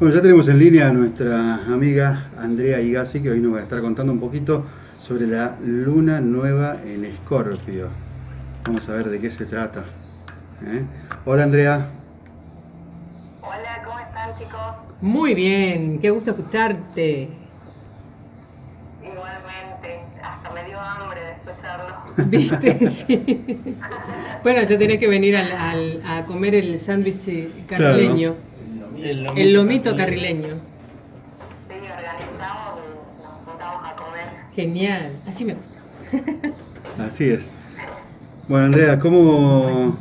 Bueno, ya tenemos en línea a nuestra amiga Andrea Igasi, que hoy nos va a estar contando un poquito sobre la luna nueva en Escorpio. Vamos a ver de qué se trata. ¿eh? Hola Andrea. Hola, ¿cómo están chicos? Muy bien, qué gusto escucharte. Igualmente, hasta me dio hambre de escucharlo. ¿Viste? Sí. Bueno, ya tenés que venir al, al- a comer el sándwich carrileño. El lomito carrileño. Sí, organizamos y nos juntamos a comer. Genial, así me gusta. Así es. Bueno Andrea, ¿cómo...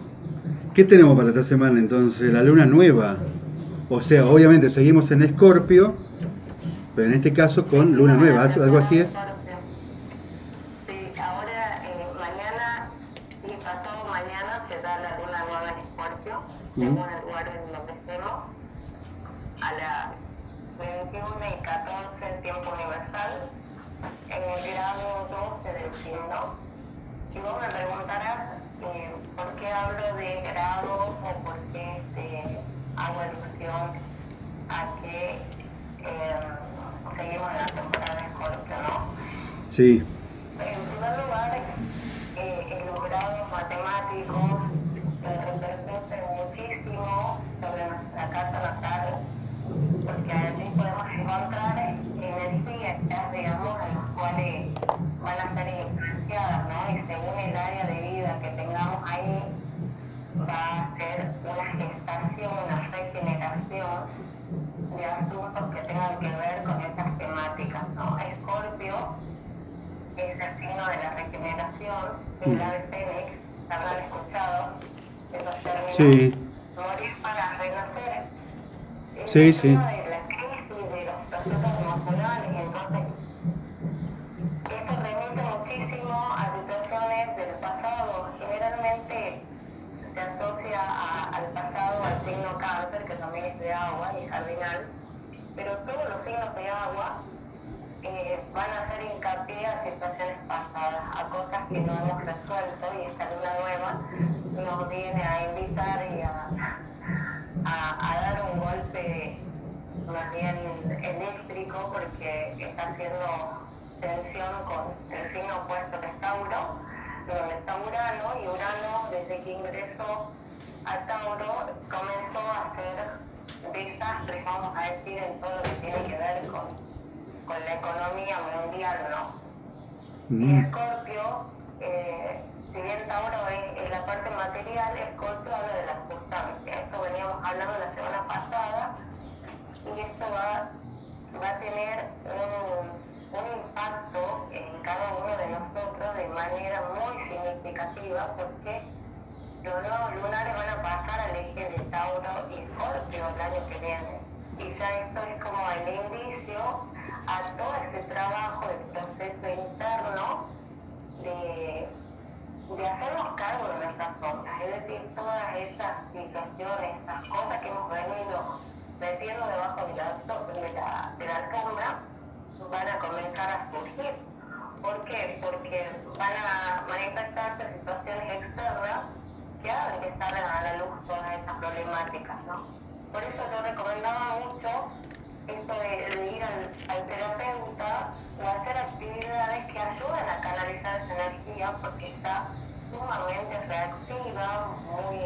¿qué tenemos para esta semana entonces? La luna nueva. O sea, obviamente seguimos en Escorpio, pero en este caso con luna nueva, ¿algo así es? Sí, ahora eh, mañana y pasado mañana se da la luna nueva en Escorpio, según el lugar en donde estemos, a las 21 y 14 tiempo universal, en el grado 12 del signo. Y vos me preguntarás eh, por qué hablo de grados o por qué este, hago alusión a que eh, seguimos en la temporada de Escorpio, ¿no? Sí. En primer lugar, eh, en los grados matemáticos eh, repercuten muchísimo sobre nuestra carta natal, porque allí podemos encontrar energías, digamos, en las cuales van a ser influenciadas, ¿no? Y según el área de vida que tengamos ahí, va a ser una gestación, una regeneración regeneración, el ave fénix, habrán escuchado esos términos. Sí. Morir para renacer. Es Sí, el sí. signo de la crisis, de los procesos emocionales, entonces esto remite muchísimo a situaciones del pasado. Generalmente se asocia a- al pasado al signo cáncer, que también es de agua y cardinal, pero todos los signos de agua eh, van a hacer hincapié a situaciones pasadas, a cosas que no hemos resuelto y esta luna nueva nos viene a invitar y a, a- a dar un golpe más bien eléctrico porque está haciendo tensión con el signo opuesto que es Tauro, donde está Urano y Urano desde que ingresó a Tauro comenzó a hacer desastres, vamos a decir, en todo lo que tiene que ver con con la economía mundial, ¿no? Y Mm. Escorpio, eh, si bien Tauro es, es la parte material, Escorpio habla de la sustancia. Esto veníamos hablando la semana pasada y esto va, va a tener un, un impacto en cada uno de nosotros de manera muy significativa porque los nuevos lunares van a pasar al eje de Tauro y Escorpio el año que viene. Y ya esto es como el indicio a todo ese trabajo de proceso interno de, de hacernos cargo de nuestras sombras, es decir, todas esas situaciones, estas cosas que hemos venido metiendo debajo de la, de la, de la alfombra, van a comenzar a surgir. ¿Por qué? Porque van a manifestarse situaciones externas que hagan que salgan a la luz todas esas problemáticas, ¿no? Por eso yo recomendaba mucho esto de, ir al, terapeuta o hacer actividades que ayuden a canalizar esa energía porque está sumamente reactiva, muy,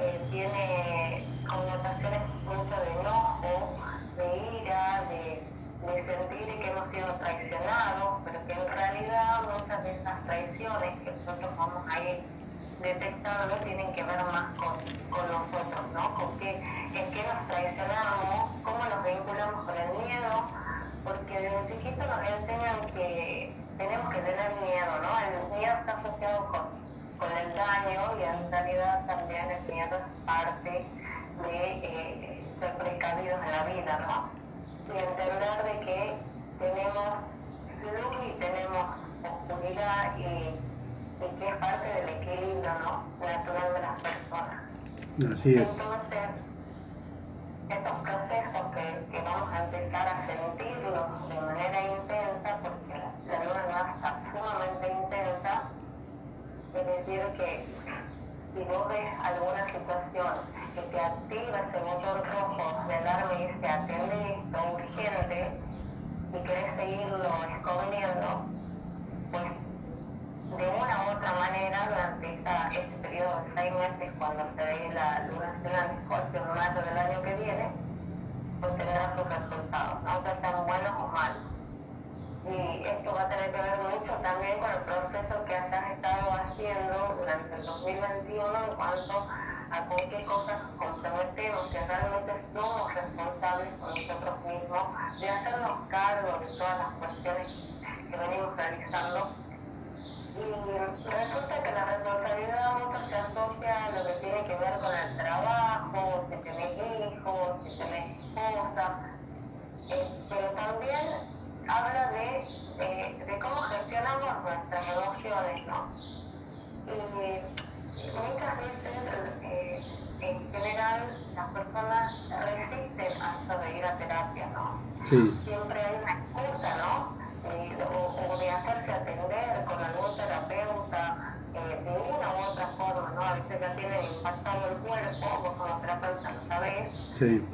eh, tiene connotaciones mucho de enojo, de ira, de, de sentir que hemos sido traicionados, pero que en realidad muchas de esas traiciones que nosotros vamos a ir detectando tienen que ver más con, con nosotros, ¿no? Con qué, en qué nos traicionamos, cómo nos vinculamos con el miedo, porque desde chiquito nos enseñan que tenemos que tener miedo, ¿no? El miedo está asociado con, con el daño y en realidad también el miedo es parte de eh, ser precavidos en la vida, ¿no? Y entender de que tenemos luz y tenemos oscuridad y y que es parte del equilibrio ¿no? natural de las personas. Así es. Entonces, estos procesos que, que vamos a empezar a sentirlos de manera intensa, porque la, luna nueva está sumamente intensa, es decir, que si vos ves alguna situación que te activa ese botón rojo de alarma y dice atende esto urgente y querés seguirlo escondiendo, de otra manera durante esta, este periodo de seis meses cuando se ve la luna llena en Escorpio en mayo del año que viene, pues tendrá sus resultados, ¿no? sean buenos o malos. Y esto va a tener que ver mucho también con el proceso que hayas estado haciendo durante el 2021 en cuanto a con qué cosas comprometemos, que realmente somos responsables con nosotros mismos de hacernos cargo de todas las cuestiones que venimos realizando. Y resulta que la responsabilidad se asocia a lo que tiene que ver con el trabajo, si tenés hijos, si tenés esposa, eh, pero también habla de, eh, de cómo gestionamos nuestras emociones, ¿no? Y muchas veces, eh, en general, las personas resisten hasta de ir a terapia, ¿no? Sí. Siempre hay una excusa, ¿no? Eh, o, o, de hacerse atender con algún terapeuta eh, de una u otra forma, ¿no? A veces ya tienen impactado el cuerpo, vos como terapeuta lo sabés, sí.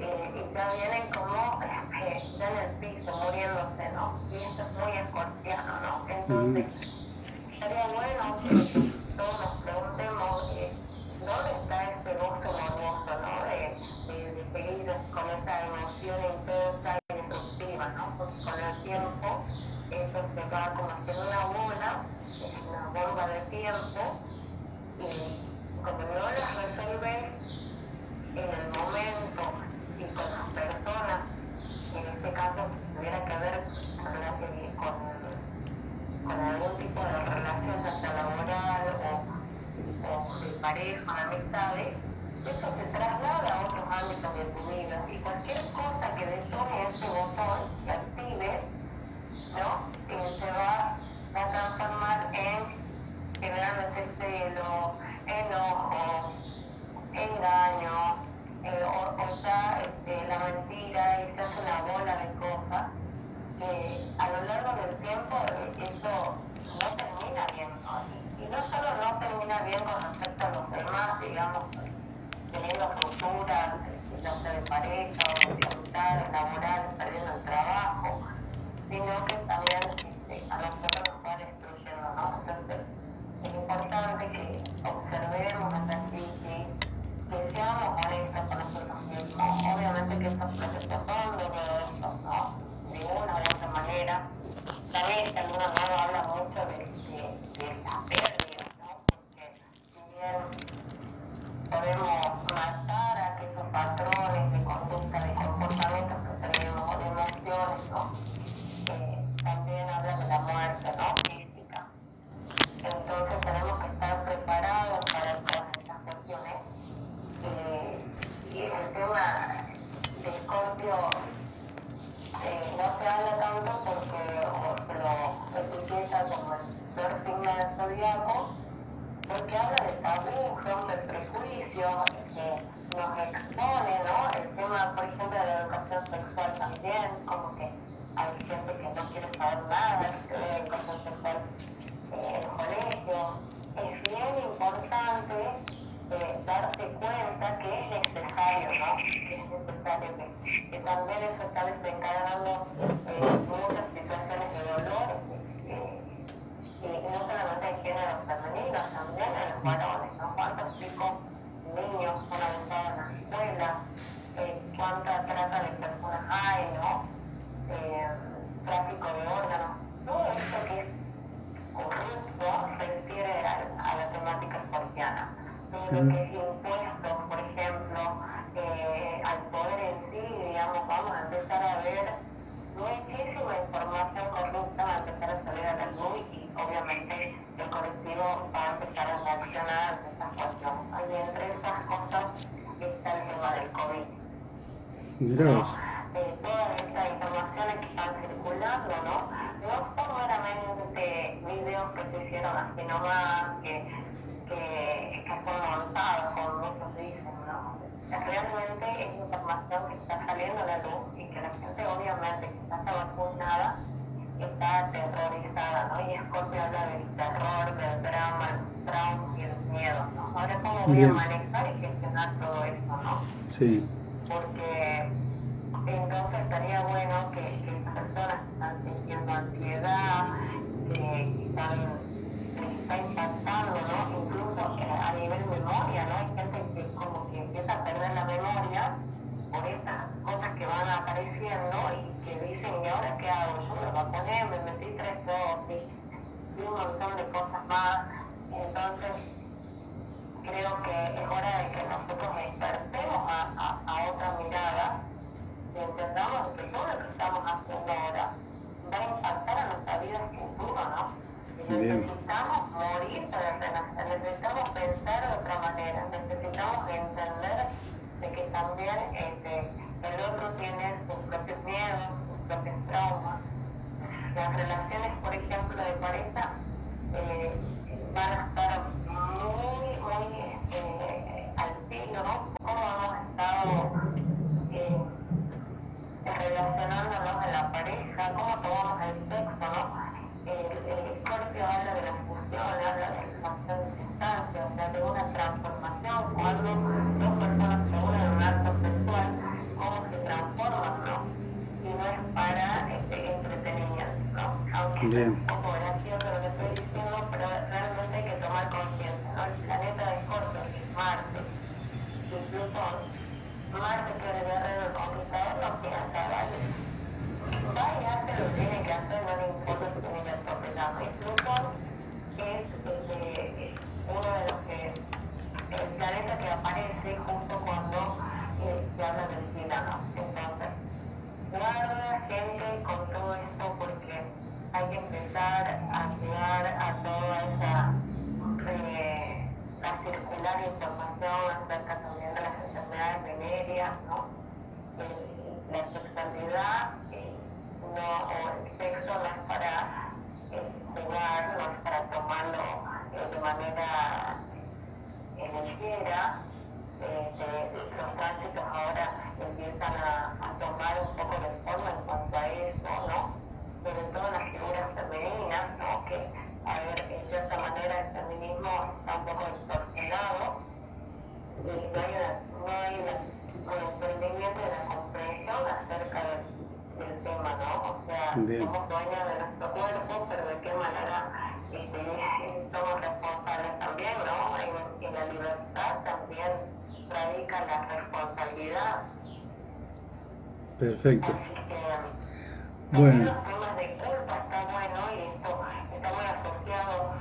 Con el tiempo eso se va como haciendo una bola, es una bomba de tiempo, y como no las resolves en el momento y con las personas, en este caso si tuviera que ver con, algún tipo de relación, ya sea laboral o de pareja, amistades, eso se traslada a otros ámbitos de tu vida y cualquier cosa que detone ese botón, que active, ¿no? Eh, se va a transformar en generalmente celo, enojo, engaño, eh, o, o, ya este, la mentira y se hace una bola de cosas que a lo largo del tiempo eh, eso no termina bien. Y, y, no solo no termina bien con respecto a los demás, digamos, teniendo rupturas, ya sea de pareja o de laborales, perdiendo el trabajo, sino que también este, a nosotros nos va destruyendo, ¿no? Entonces, es importante que observemos nuestra psique, que seamos honestos con nosotros mismos. Como el peor signo zodiaco, porque habla de tabú, rompe prejuicios, que nos expone, ¿no? El tema, por ejemplo, de la educación sexual también, como que hay gente que no quiere saber nada de educación sexual en el colegio. Es bien importante eh, darse cuenta que es necesario, ¿no? Que es necesario que, también eso está desencadenando eh, muchas situaciones de dolor, no solamente en género femenino, también en los varones, ¿no? ¿Cuántos chicos, niños entre esas cosas está el tema del COVID. Mirá eh, todas estas informaciones que están circulando, ¿no? No son meramente videos que se hicieron así nomás, que, que, que son montados, como muchos dicen, ¿no? Realmente es información que está saliendo a la luz y que la gente obviamente que está vacunada está aterrorizada, ¿no? Y Scorpio habla del terror, del drama, el trauma y el miedos, ¿no? Ahora cómo voy a manejar y gestionar todo esto, ¿no? Sí. Porque entonces estaría bueno que, que personas que están sintiendo ansiedad, que están, que está impactando, ¿no? Incluso eh, a nivel memoria, ¿no? Hay gente que como que empieza a perder la memoria por estas cosas que van apareciendo y que dicen, ¿y ahora qué hago? Yo me vacuné, me metí tres dosis, y un montón de cosas más. Entonces, creo que es hora de que nosotros despertemos a, a, otra mirada y entendamos que todo lo que estamos haciendo ahora va a impactar a nuestra vida futuro, ¿no? necesitamos morir para renacer, necesitamos pensar de otra manera, necesitamos entender de que también este, es un poco gracioso lo que estoy diciendo, pero realmente hay que tomar conciencia, ¿no? El planeta de Scorpio, que es Marte, incluso Marte, que es el guerrero, conquistador, no piensa, ¿vale? va y hace lo que tiene que hacer, no le importa si tiene que atropellar. Incluso es eh, uno de los que, el planeta que aparece justo cuando eh, se habla del tirano. Entonces, guarda gente con todo esto porque hay que empezar a llegar a toda esa eh, a circular información acerca también de las enfermedades venéreas, ¿no? Eh, la sexualidad no, o el sexo no es para eh, jugar, no es para tomarlo eh, de manera eh, ligera. Este, los tránsitos ahora empiezan a, tomar un poco de forma en cuanto a eso, ¿no? Sobre todo las figuras femeninas, ¿no? Que, a ver, en cierta manera el feminismo está un poco distorsionado y no hay, una, no hay una, un entendimiento de la comprensión acerca de el tema, ¿no? O sea, somos dueños de nuestro cuerpo, pero de qué manera este, somos responsables también, ¿no? En, en, la libertad también radica la responsabilidad. Perfecto. Así que, bueno. los temas de culpa está bueno y esto está muy asociado,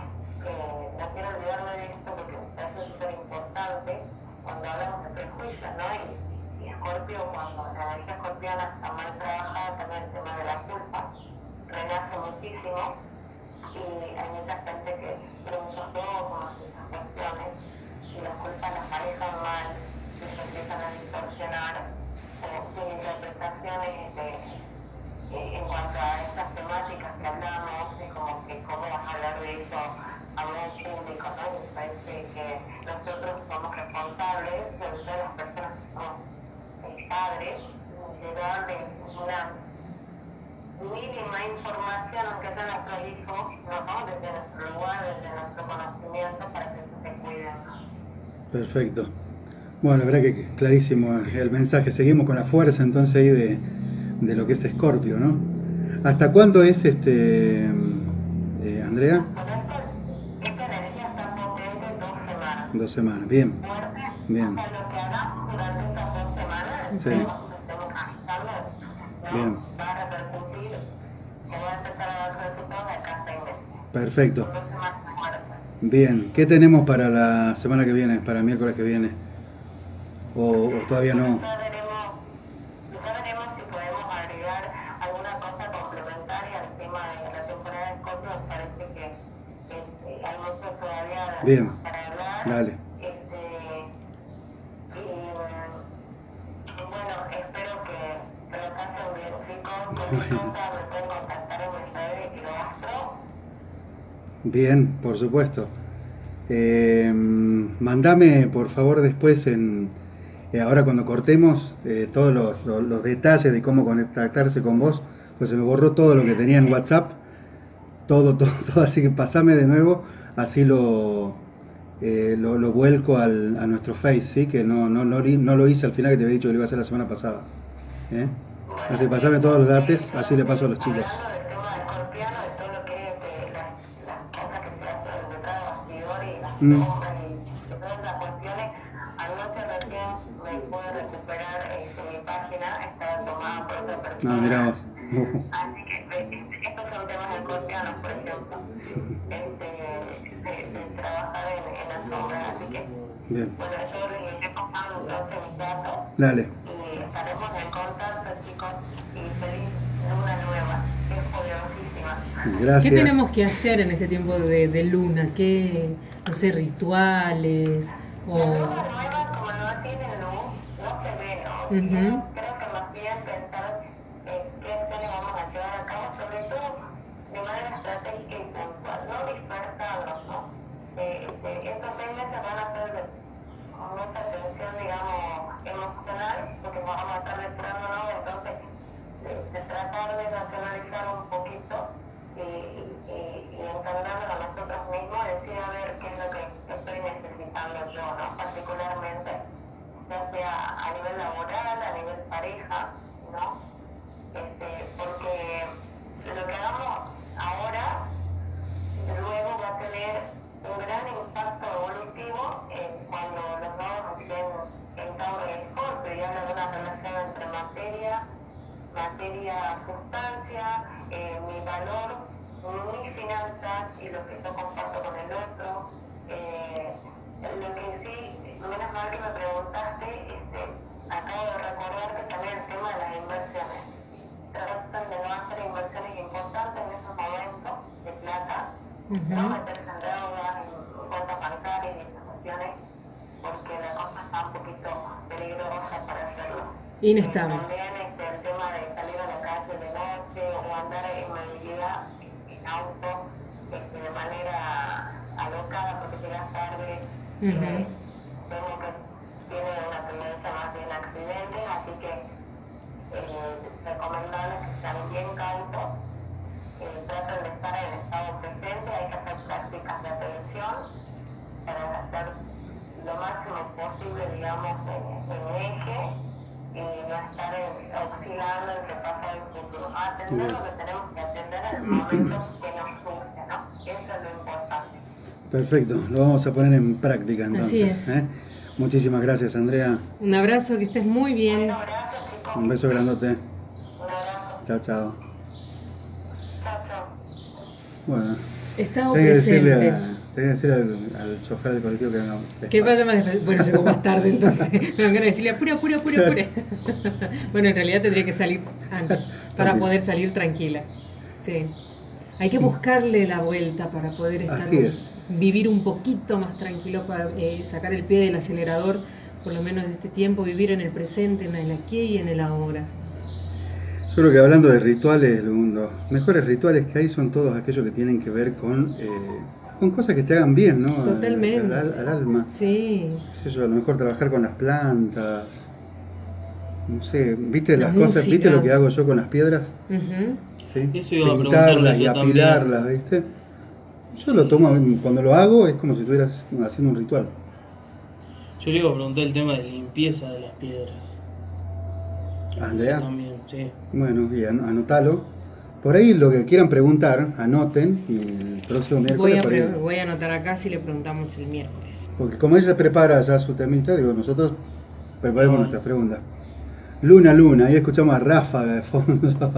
eh, no quiero olvidarme de esto porque me parece súper importante cuando hablamos de prejuicios, ¿no? Y, Cuando la energía escorpiana está mal trabajada, también el tema de la culpa renace muchísimo y hay mucha gente que tiene muchos dogmas esas cuestiones y las culpas las manejan mal y se empiezan a distorsionar sin interpretaciones de, en cuanto a estas temáticas que hablamos, es como que cómo vas a hablar de eso a un público, ¿no? Me parece que nosotros somos responsables, de todas las personas que somos padres, de darles una mínima información, aunque sea nuestro hijo, ¿no? desde nuestro lugar, desde nuestro conocimiento, para que se cuiden. Perfecto. Bueno, la verdad que clarísimo el mensaje. Seguimos con la fuerza entonces ahí de, de lo que es Escorpio, ¿no? ¿Hasta cuándo es este, eh, Andrea? esta, energía está potente dos semanas. Dos semanas, bien. bien. Hasta Sí. Bien. Perfecto. Bien, ¿qué tenemos para la semana que viene, para el miércoles que viene? ¿O, todavía no? Ya veremos, ya veremos si podemos agregar alguna cosa complementaria al tema de la temporada de Scorpio. Me parece que, que hay mucho todavía Bien. para hablar. Dale. Bien, por supuesto. Eh, mandame por favor después en eh, ahora cuando cortemos eh, todos los, detalles de cómo contactarse con vos, pues se me borró todo lo que tenía en WhatsApp, todo, todo, todo, así que pasame de nuevo, así lo, lo, vuelco al, a nuestro Face, ¿sí? Que no, no, no, no lo hice al final que te había dicho que lo iba a hacer la semana pasada. Así, pasame todos los datos, así le paso a los chicos. Mm. No, vos. Así que estos son temas por ejemplo, este, de, de trabajar en, en la sombra. Así que, Bien, bueno, yo iré pasando entonces mis datos dale. y estaremos en contacto, chicos, y feliz luna nueva, que es poderosísima. Gracias. ¿Qué tenemos que hacer en ese tiempo de, de luna? ¿Qué, no sé, rituales? La O... luna nueva, como no tiene luz, no se ve, ¿no? Ujú. Yo y a nosotros mismos, decir a ver qué es lo que estoy necesitando yo, ¿no? Particularmente, ya sea a nivel laboral, a nivel pareja, que me preguntaste, este, acabo de recordar que también el tema de las inversiones. Tratan de no hacer inversiones importantes en estos momentos de plata, no meterse en deudas, en cuentas bancarias y esas cuestiones, porque la cosa está un poquito peligrosa para hacerlo. Inestable. Eh, también este, el tema de salir a la calle de noche o andar en movilidad en auto este, de manera alocada porque llegas tarde. Ujú. eh, vemos que tiene una tendencia más bien a accidentes, así que eh, recomendable que sean bien cautos, eh, traten de estar en estado presente, hay que hacer prácticas de atención para estar lo máximo posible, digamos, en, en eje y no estar en- oscilando entre pasado y futuro. Atender lo que tenemos que atender en el momento que nos surge, ¿no? Eso es lo importante. Perfecto, lo vamos a poner en práctica entonces. Así es. ¿eh? Muchísimas gracias, Andrea. Un abrazo, que estés muy bien. Bueno, gracias chicos. Un beso grandote. Chao, chao. Chao, chao. Bueno, Estado tengo que decirle, presente. a- tengo que decirle al, al chofer del colectivo que venga ¿Qué despacio. pasa más después? Bueno, llegó más tarde entonces. Me van de decirle apura, apura, apura, apura. bueno, en realidad tendría que salir antes para También. poder salir tranquila. Sí. Hay que buscarle la vuelta para poder estar Así es. vivir un poquito más tranquilo para eh, sacar el pie del acelerador, por lo menos de este tiempo, vivir en el presente, en el aquí y en el ahora. Yo creo que hablando de rituales, los mejores rituales que hay son todos aquellos que tienen que ver con, eh, con cosas que te hagan bien, ¿no? Al- Totalmente. Al, al alma. Sí. Qué sé yo, a lo mejor trabajar con las plantas. No sé, ¿viste La las cosas? ¿Viste lo que hago yo con las piedras? ¿Sí? Eso iba Pintarlas y apilarlas, ¿viste? Yo lo tomo, cuando lo hago es como si estuvieras haciendo un ritual. Yo le iba a preguntar el tema de limpieza de las piedras. Andrea. Sí. Bueno, y an- anotalo. Por ahí lo que quieran preguntar, anoten y el próximo Voy miércoles. a, por ahí- pre- voy a anotar acá si le preguntamos el miércoles. porque como ella prepara ya su temita, digo, nosotros preparemos Ah. nuestras preguntas. Luna, luna, ahí escuchamos a Ráfaga de fondo.